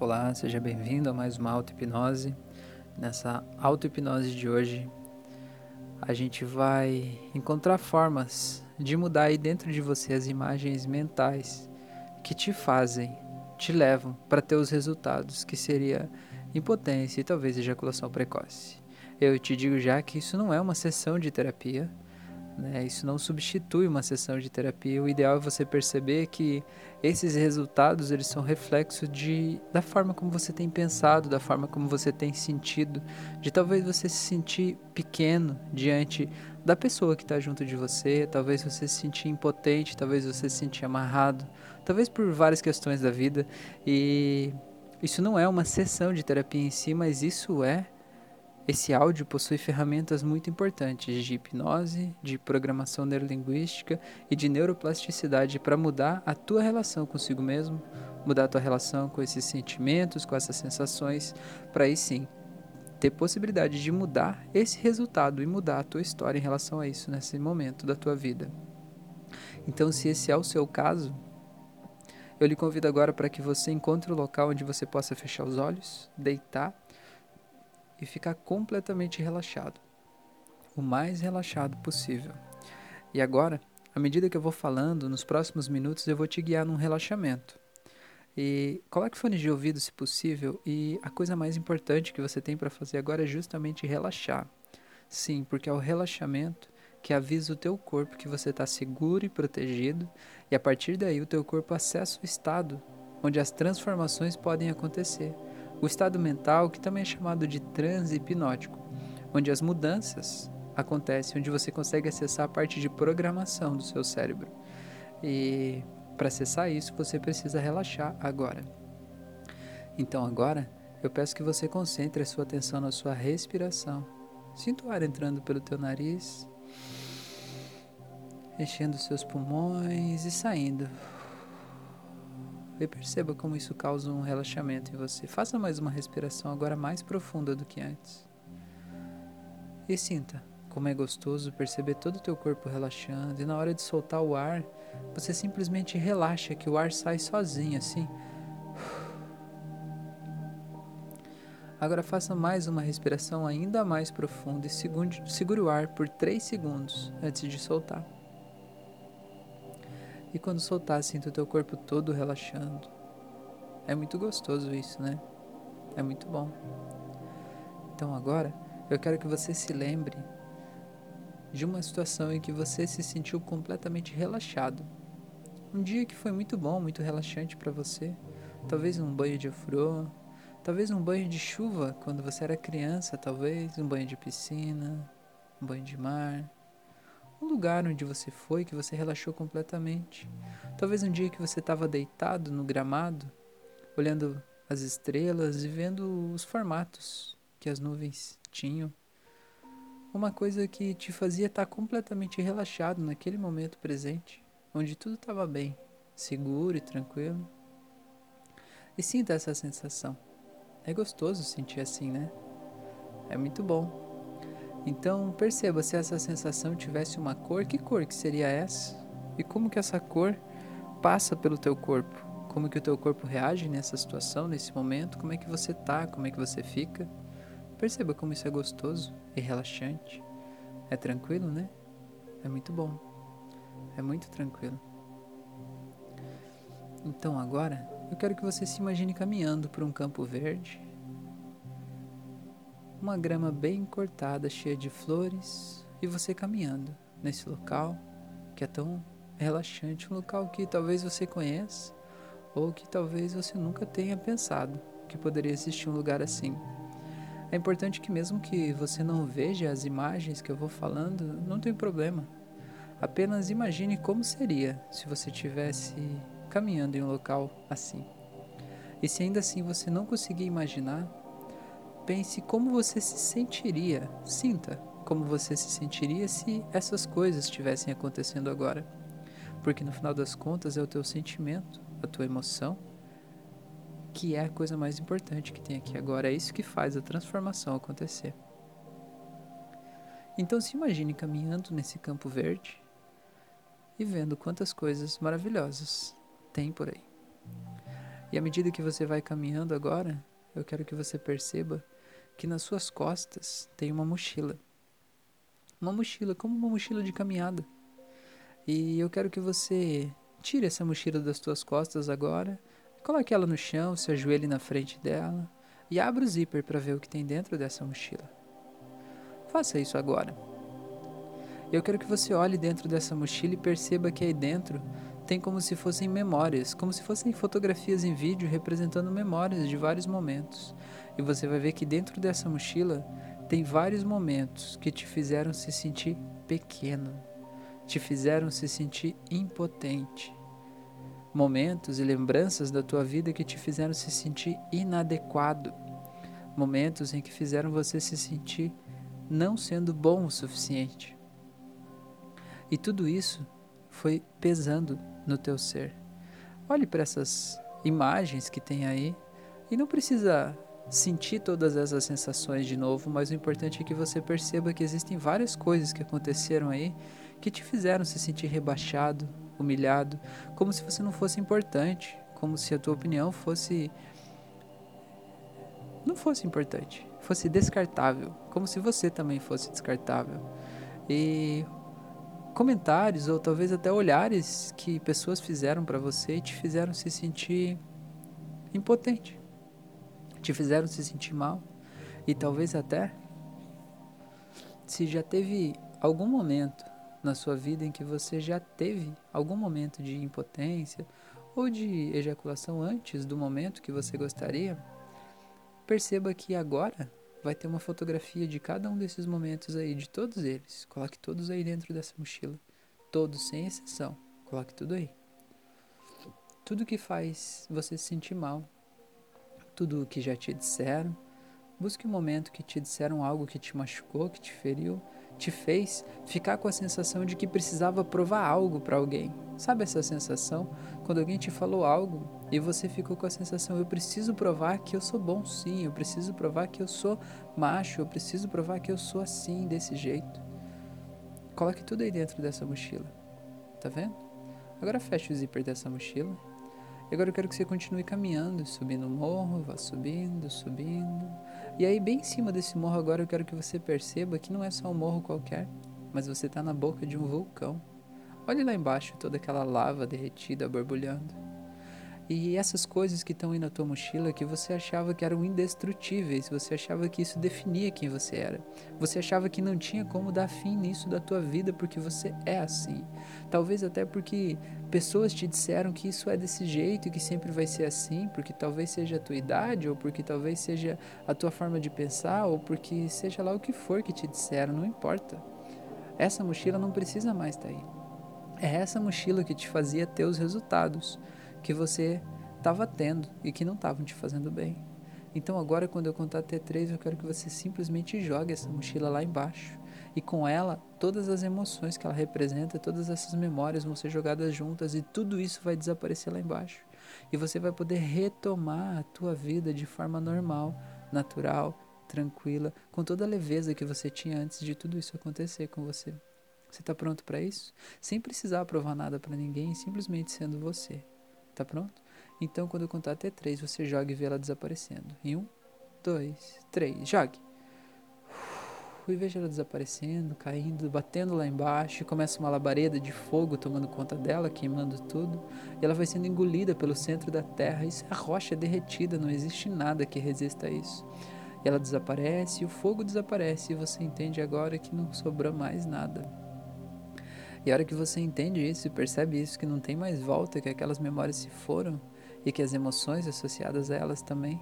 Olá, seja bem-vindo a mais uma auto-hipnose. Nessa auto-hipnose de hoje, a gente vai encontrar formas de mudar aí dentro de você as imagens mentais que te fazem, te levam para ter os resultados, que seria impotência e talvez ejaculação precoce. Eu te digo já que isso não é uma sessão de terapia, né? Isso não substitui uma sessão de terapia. O ideal é você perceber que esses resultados eles são reflexo de, da forma como você tem pensado, da forma como você tem sentido, de talvez você se sentir pequeno diante da pessoa que está junto de você, talvez você se sentir impotente, talvez você se sentir amarrado, talvez por várias questões da vida. E isso não é uma sessão de terapia em si, mas isso é esse áudio possui ferramentas muito importantes de hipnose, de programação neurolinguística e de neuroplasticidade para mudar a tua relação consigo mesmo, mudar a tua relação com esses sentimentos, com essas sensações, para aí sim ter possibilidade de mudar esse resultado e mudar a tua história em relação a isso nesse momento da tua vida. Então, se esse é o seu caso, eu lhe convido agora para que você encontre o um local onde você possa fechar os olhos, deitar e ficar completamente relaxado, o mais relaxado possível. E agora, à medida que eu vou falando, nos próximos minutos eu vou te guiar num relaxamento. E coloque fones de ouvido se possível, e a coisa mais importante que você tem para fazer agora é justamente relaxar. Sim, porque é o relaxamento que avisa o teu corpo que você está seguro e protegido, e a partir daí o teu corpo acessa o estado onde as transformações podem acontecer o estado mental, que também é chamado de transe hipnótico, onde as mudanças acontecem, onde você consegue acessar a parte de programação do seu cérebro. E para acessar isso, você precisa relaxar agora. Então agora, eu peço que você concentre a sua atenção na sua respiração. Sinta o ar entrando pelo teu nariz, enchendo seus pulmões e saindo e perceba como isso causa um relaxamento em você. Faça mais uma respiração agora mais profunda do que antes. E sinta como é gostoso perceber todo o teu corpo relaxando e na hora de soltar o ar, você simplesmente relaxa que o ar sai sozinho assim. Agora faça mais uma respiração ainda mais profunda e segure o ar por 3 segundos antes de soltar. E quando soltar, sinta o teu corpo todo relaxando. É muito gostoso isso, né? É muito bom. Então agora, eu quero que você se lembre de uma situação em que você se sentiu completamente relaxado. Um dia que foi muito bom, muito relaxante para você. Talvez um banho de afro, talvez um banho de chuva quando você era criança, talvez um banho de piscina, um banho de mar um lugar onde você foi que você relaxou completamente. Talvez um dia que você estava deitado no gramado, olhando as estrelas e vendo os formatos que as nuvens tinham. Uma coisa que te fazia estar completamente relaxado naquele momento presente, onde tudo estava bem, seguro e tranquilo. E sinta essa sensação. É gostoso sentir assim, né? É muito bom. Então perceba se essa sensação tivesse uma cor, que cor que seria essa? E como que essa cor passa pelo teu corpo? Como que o teu corpo reage nessa situação, nesse momento? Como é que você tá? Como é que você fica? Perceba como isso é gostoso e relaxante. É tranquilo, né? É muito bom. É muito tranquilo. Então agora, eu quero que você se imagine caminhando por um campo verde, uma grama bem cortada, cheia de flores, e você caminhando nesse local que é tão relaxante, um local que talvez você conheça ou que talvez você nunca tenha pensado que poderia existir um lugar assim. É importante que mesmo que você não veja as imagens que eu vou falando, não tem problema. Apenas imagine como seria se você estivesse caminhando em um local assim. E se ainda assim você não conseguir imaginar, Pense como você se sentiria, sinta como você se sentiria se essas coisas estivessem acontecendo agora. Porque no final das contas é o teu sentimento, a tua emoção, que é a coisa mais importante que tem aqui agora. É isso que faz a transformação acontecer. Então se imagine caminhando nesse campo verde e vendo quantas coisas maravilhosas tem por aí. E à medida que você vai caminhando agora, eu quero que você perceba que nas suas costas tem uma mochila. Uma mochila, como uma mochila de caminhada. E eu quero que você tire essa mochila das suas costas agora, coloque ela no chão, se ajoelhe na frente dela e abra o zíper para ver o que tem dentro dessa mochila. Faça isso agora. Eu quero que você olhe dentro dessa mochila e perceba que aí dentro tem como se fossem memórias, como se fossem fotografias em vídeo representando memórias de vários momentos. E você vai ver que dentro dessa mochila tem vários momentos que te fizeram se sentir pequeno, te fizeram se sentir impotente. Momentos e lembranças da tua vida que te fizeram se sentir inadequado. Momentos em que fizeram você se sentir não sendo bom o suficiente. E tudo isso foi pesando no teu ser. Olhe para essas imagens que tem aí e não precisa sentir todas essas sensações de novo, mas o importante é que você perceba que existem várias coisas que aconteceram aí que te fizeram se sentir rebaixado, humilhado, como se você não fosse importante, como se a tua opinião fosse não fosse importante, fosse descartável, como se você também fosse descartável. E comentários ou talvez até olhares que pessoas fizeram para você e te fizeram se sentir impotente, te fizeram se sentir mal e talvez até se já teve algum momento na sua vida em que você já teve algum momento de impotência ou de ejaculação antes do momento que você gostaria, perceba que agora vai ter uma fotografia de cada um desses momentos aí, de todos eles. Coloque todos aí dentro dessa mochila. Todos, sem exceção. Coloque tudo aí. Tudo que faz você se sentir mal. Tudo o que já te disseram. Busque um momento que te disseram algo que te machucou, que te feriu te fez ficar com a sensação de que precisava provar algo para alguém. Sabe essa sensação? Quando alguém te falou algo e você ficou com a sensação: eu preciso provar que eu sou bom sim, eu preciso provar que eu sou macho, eu preciso provar que eu sou assim, desse jeito. Coloque tudo aí dentro dessa mochila. Tá vendo? Agora feche o zíper dessa mochila. E agora eu quero que você continue caminhando, subindo o morro, vá subindo, subindo. E aí, bem em cima desse morro, agora eu quero que você perceba que não é só um morro qualquer, mas você está na boca de um vulcão. Olhe lá embaixo toda aquela lava derretida borbulhando. E essas coisas que estão aí na tua mochila que você achava que eram indestrutíveis, você achava que isso definia quem você era. Você achava que não tinha como dar fim nisso da tua vida porque você é assim. Talvez até porque pessoas te disseram que isso é desse jeito e que sempre vai ser assim, porque talvez seja a tua idade, ou porque talvez seja a tua forma de pensar, ou porque seja lá o que for que te disseram, não importa. Essa mochila não precisa mais estar tá aí. É essa mochila que te fazia ter os resultados que você estava tendo e que não estavam te fazendo bem. Então agora quando eu contar até três, eu quero que você simplesmente jogue essa mochila lá embaixo. E com ela, todas as emoções que ela representa, todas essas memórias vão ser jogadas juntas e tudo isso vai desaparecer lá embaixo. E você vai poder retomar a tua vida de forma normal, natural, tranquila, com toda a leveza que você tinha antes de tudo isso acontecer com você. Você está pronto para isso? Sem precisar provar nada para ninguém, simplesmente sendo você. Tá pronto? Então, quando eu contar até três, você joga e vê ela desaparecendo. Em um, dois, três, jogue. E veja ela desaparecendo, caindo, batendo lá embaixo. E começa uma labareda de fogo tomando conta dela, queimando tudo. E ela vai sendo engolida pelo centro da terra. Isso é rocha derretida, não existe nada que resista a isso. E ela desaparece, e o fogo desaparece. E você entende agora que não sobrou mais nada. E a hora que você entende isso e percebe isso, que não tem mais volta, que aquelas memórias se foram e que as emoções associadas a elas também,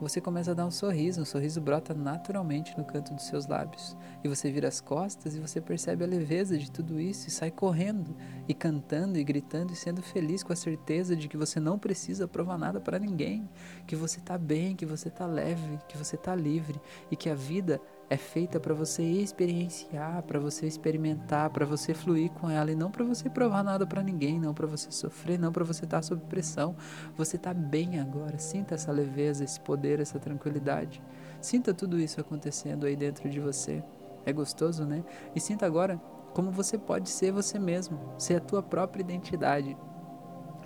você começa a dar um sorriso, um sorriso brota naturalmente no canto dos seus lábios. E você vira as costas e você percebe a leveza de tudo isso e sai correndo e cantando e gritando e sendo feliz com a certeza de que você não precisa provar nada para ninguém, que você está bem, que você está leve, que você está livre e que a vida é feita para você experienciar, para você experimentar, para você fluir com ela e não para você provar nada para ninguém, não para você sofrer, não para você estar tá sob pressão. Você está bem agora. Sinta essa leveza, esse poder, essa tranquilidade. Sinta tudo isso acontecendo aí dentro de você. É gostoso, né? E sinta agora como você pode ser você mesmo, ser a tua própria identidade.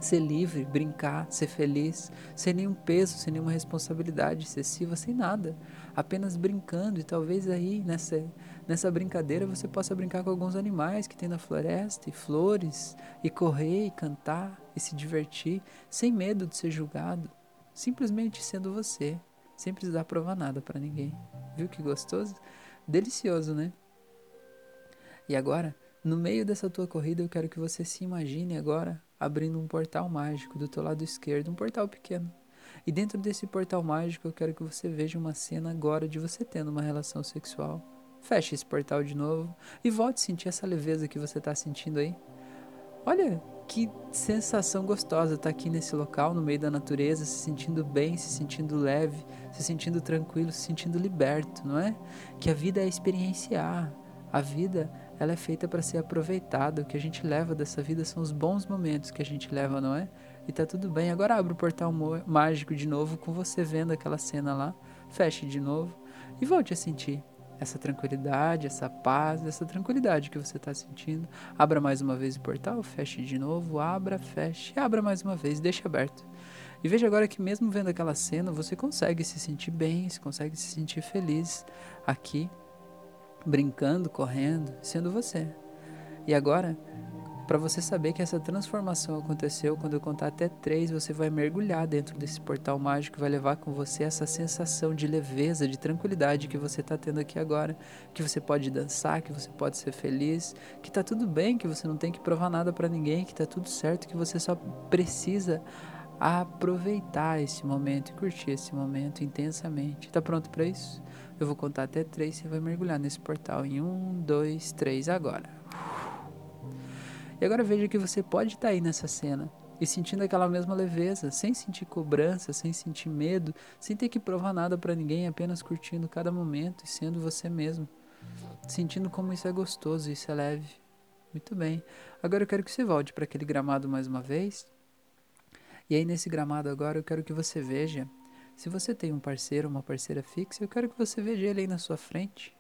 Ser livre, brincar, ser feliz, sem nenhum peso, sem nenhuma responsabilidade excessiva, sem nada, apenas brincando e talvez aí nessa nessa brincadeira você possa brincar com alguns animais que tem na floresta e flores e correr e cantar e se divertir sem medo de ser julgado, simplesmente sendo você, sem precisar provar nada para ninguém. Viu que gostoso? Delicioso, né? E agora, no meio dessa tua corrida, eu quero que você se imagine agora abrindo um portal mágico do teu lado esquerdo, um portal pequeno. E dentro desse portal mágico, eu quero que você veja uma cena agora de você tendo uma relação sexual. Feche esse portal de novo e volte a sentir essa leveza que você está sentindo aí. Olha que sensação gostosa estar tá aqui nesse local, no meio da natureza, se sentindo bem, se sentindo leve, se sentindo tranquilo, se sentindo liberto, não é? Que a vida é experienciar. A vida ela é feita para ser aproveitada. O que a gente leva dessa vida são os bons momentos que a gente leva, não é? E tá tudo bem. Agora abre o portal mágico de novo com você vendo aquela cena lá. Feche de novo e volte a sentir essa tranquilidade, essa paz, essa tranquilidade que você está sentindo. Abra mais uma vez o portal, feche de novo, abra, feche, abra mais uma vez, deixe aberto. E veja agora que mesmo vendo aquela cena, você consegue se sentir bem, você consegue se sentir feliz aqui brincando, correndo, sendo você. E agora, para você saber que essa transformação aconteceu, quando eu contar até três, você vai mergulhar dentro desse portal mágico, vai levar com você essa sensação de leveza, de tranquilidade que você está tendo aqui agora, que você pode dançar, que você pode ser feliz, que está tudo bem, que você não tem que provar nada para ninguém, que está tudo certo, que você só precisa aproveitar esse momento e curtir esse momento intensamente. Está pronto para isso? Eu vou contar até três e você vai mergulhar nesse portal. Em um, dois, três, agora. E agora veja que você pode estar tá aí nessa cena e sentindo aquela mesma leveza, sem sentir cobrança, sem sentir medo, sem ter que provar nada para ninguém, apenas curtindo cada momento e sendo você mesmo. Sentindo como isso é gostoso, isso é leve. Muito bem. Agora eu quero que você volte para aquele gramado mais uma vez. E aí nesse gramado agora eu quero que você veja se você tem um parceiro, uma parceira fixa, eu quero que você veja ele aí na sua frente.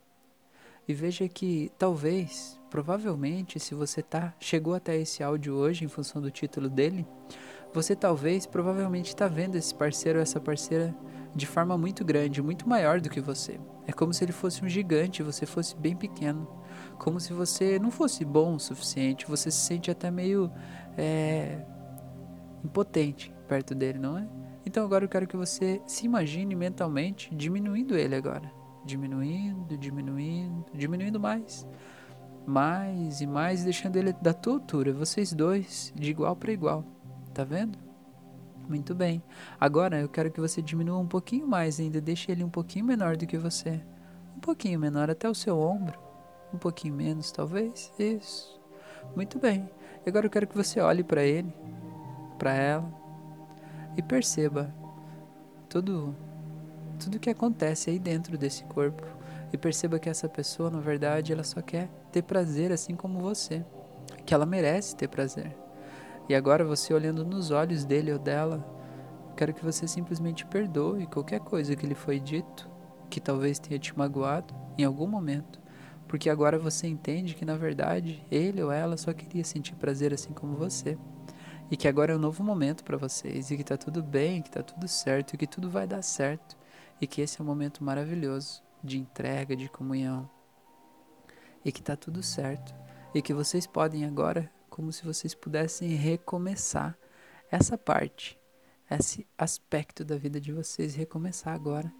E veja que talvez, provavelmente, se você tá chegou até esse áudio hoje em função do título dele, você talvez, provavelmente está vendo esse parceiro ou essa parceira de forma muito grande, muito maior do que você. É como se ele fosse um gigante, você fosse bem pequeno. Como se você não fosse bom o suficiente, você se sente até meio é, impotente perto dele, não é? Então agora eu quero que você se imagine mentalmente diminuindo ele agora. Diminuindo, diminuindo, diminuindo mais. Mais e mais, deixando ele da tua altura. Vocês dois, de igual para igual. Tá vendo? Muito bem. Agora eu quero que você diminua um pouquinho mais ainda. Deixe ele um pouquinho menor do que você. Um pouquinho menor, até o seu ombro. Um pouquinho menos, talvez. Isso. Muito bem. Agora eu quero que você olhe para ele, para ela e perceba tudo tudo que acontece aí dentro desse corpo. E perceba que essa pessoa, na verdade, ela só quer ter prazer assim como você, que ela merece ter prazer. E agora você olhando nos olhos dele ou dela, quero que você simplesmente perdoe qualquer coisa que lhe foi dito, que talvez tenha te magoado em algum momento, porque agora você entende que na verdade ele ou ela só queria sentir prazer assim como você e que agora é um novo momento para vocês e que tá tudo bem, que tá tudo certo e que tudo vai dar certo e que esse é um momento maravilhoso de entrega, de comunhão e que tá tudo certo e que vocês podem agora, como se vocês pudessem recomeçar essa parte, esse aspecto da vida de vocês, recomeçar agora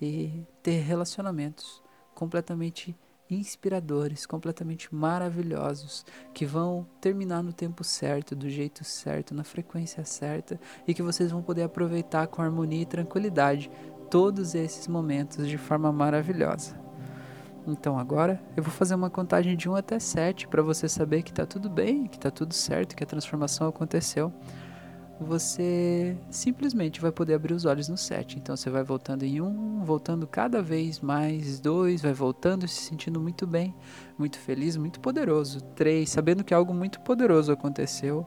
e ter relacionamentos completamente inspiradores, completamente maravilhosos, que vão terminar no tempo certo, do jeito certo, na frequência certa e que vocês vão poder aproveitar com harmonia e tranquilidade todos esses momentos de forma maravilhosa. Então agora eu vou fazer uma contagem de 1 até 7 para você saber que está tudo bem, que está tudo certo, que a transformação aconteceu você simplesmente vai poder abrir os olhos no 7. Então você vai voltando em um, voltando cada vez mais, dois, vai voltando, se sentindo muito bem, muito feliz, muito poderoso. Três, sabendo que algo muito poderoso aconteceu.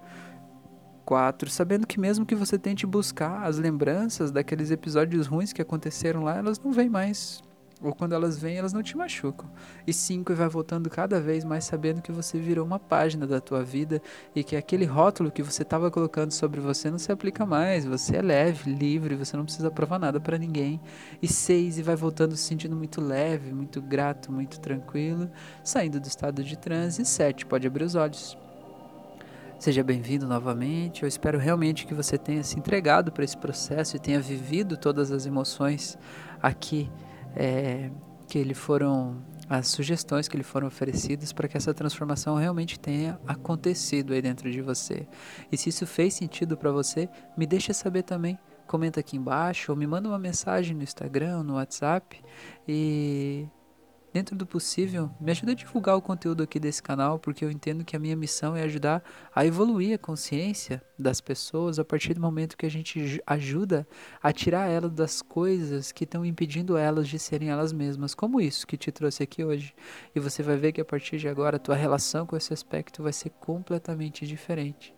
Quatro, sabendo que mesmo que você tente buscar as lembranças daqueles episódios ruins que aconteceram lá, elas não vêm mais ou quando elas vêm, elas não te machucam. E cinco, e vai voltando cada vez mais sabendo que você virou uma página da tua vida e que aquele rótulo que você estava colocando sobre você não se aplica mais. Você é leve, livre, você não precisa provar nada para ninguém. E seis, e vai voltando se sentindo muito leve, muito grato, muito tranquilo, saindo do estado de transe. E sete, pode abrir os olhos. Seja bem-vindo novamente. Eu espero realmente que você tenha se entregado para esse processo e tenha vivido todas as emoções aqui é, que lhe foram as sugestões que lhe foram oferecidas para que essa transformação realmente tenha acontecido aí dentro de você. E se isso fez sentido para você, me deixa saber também. Comenta aqui embaixo ou me manda uma mensagem no Instagram, no WhatsApp e dentro do possível, me ajuda a divulgar o conteúdo aqui desse canal, porque eu entendo que a minha missão é ajudar a evoluir a consciência das pessoas a partir do momento que a gente ajuda a tirar elas das coisas que estão impedindo elas de serem elas mesmas, como isso que te trouxe aqui hoje. E você vai ver que a partir de agora a tua relação com esse aspecto vai ser completamente diferente.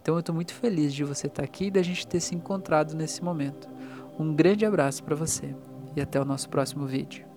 Então eu estou muito feliz de você estar aqui e da gente ter se encontrado nesse momento. Um grande abraço para você e até o nosso próximo vídeo.